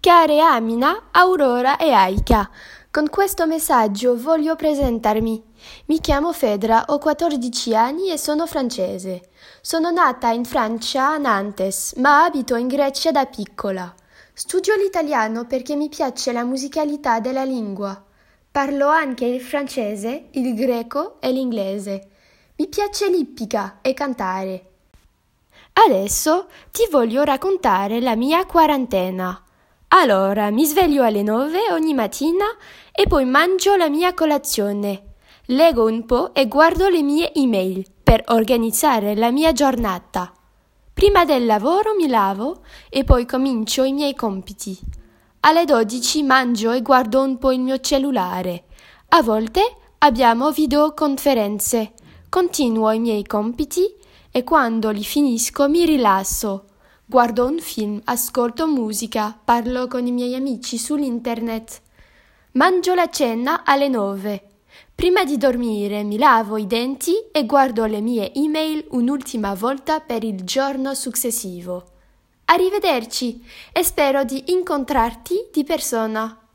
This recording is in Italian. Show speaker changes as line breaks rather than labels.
Care Amina, Aurora e Aika, con questo messaggio voglio presentarmi. Mi chiamo Fedra, ho 14 anni e sono francese. Sono nata in Francia a Nantes, ma abito in Grecia da piccola. Studio l'italiano perché mi piace la musicalità della lingua. Parlo anche il francese, il greco e l'inglese. Mi piace l'ippica e cantare. Adesso ti voglio raccontare la mia quarantena. Allora, mi sveglio alle nove ogni mattina e poi mangio la mia colazione. Leggo un po' e guardo le mie email per organizzare la mia giornata. Prima del lavoro mi lavo e poi comincio i miei compiti. Alle 12 mangio e guardo un po' il mio cellulare. A volte abbiamo videoconferenze. Continuo i miei compiti e quando li finisco mi rilasso. Guardo un film, ascolto musica, parlo con i miei amici sull'internet. Mangio la cena alle nove. Prima di dormire mi lavo i denti e guardo le mie email un'ultima volta per il giorno successivo. Arrivederci e spero di incontrarti di persona.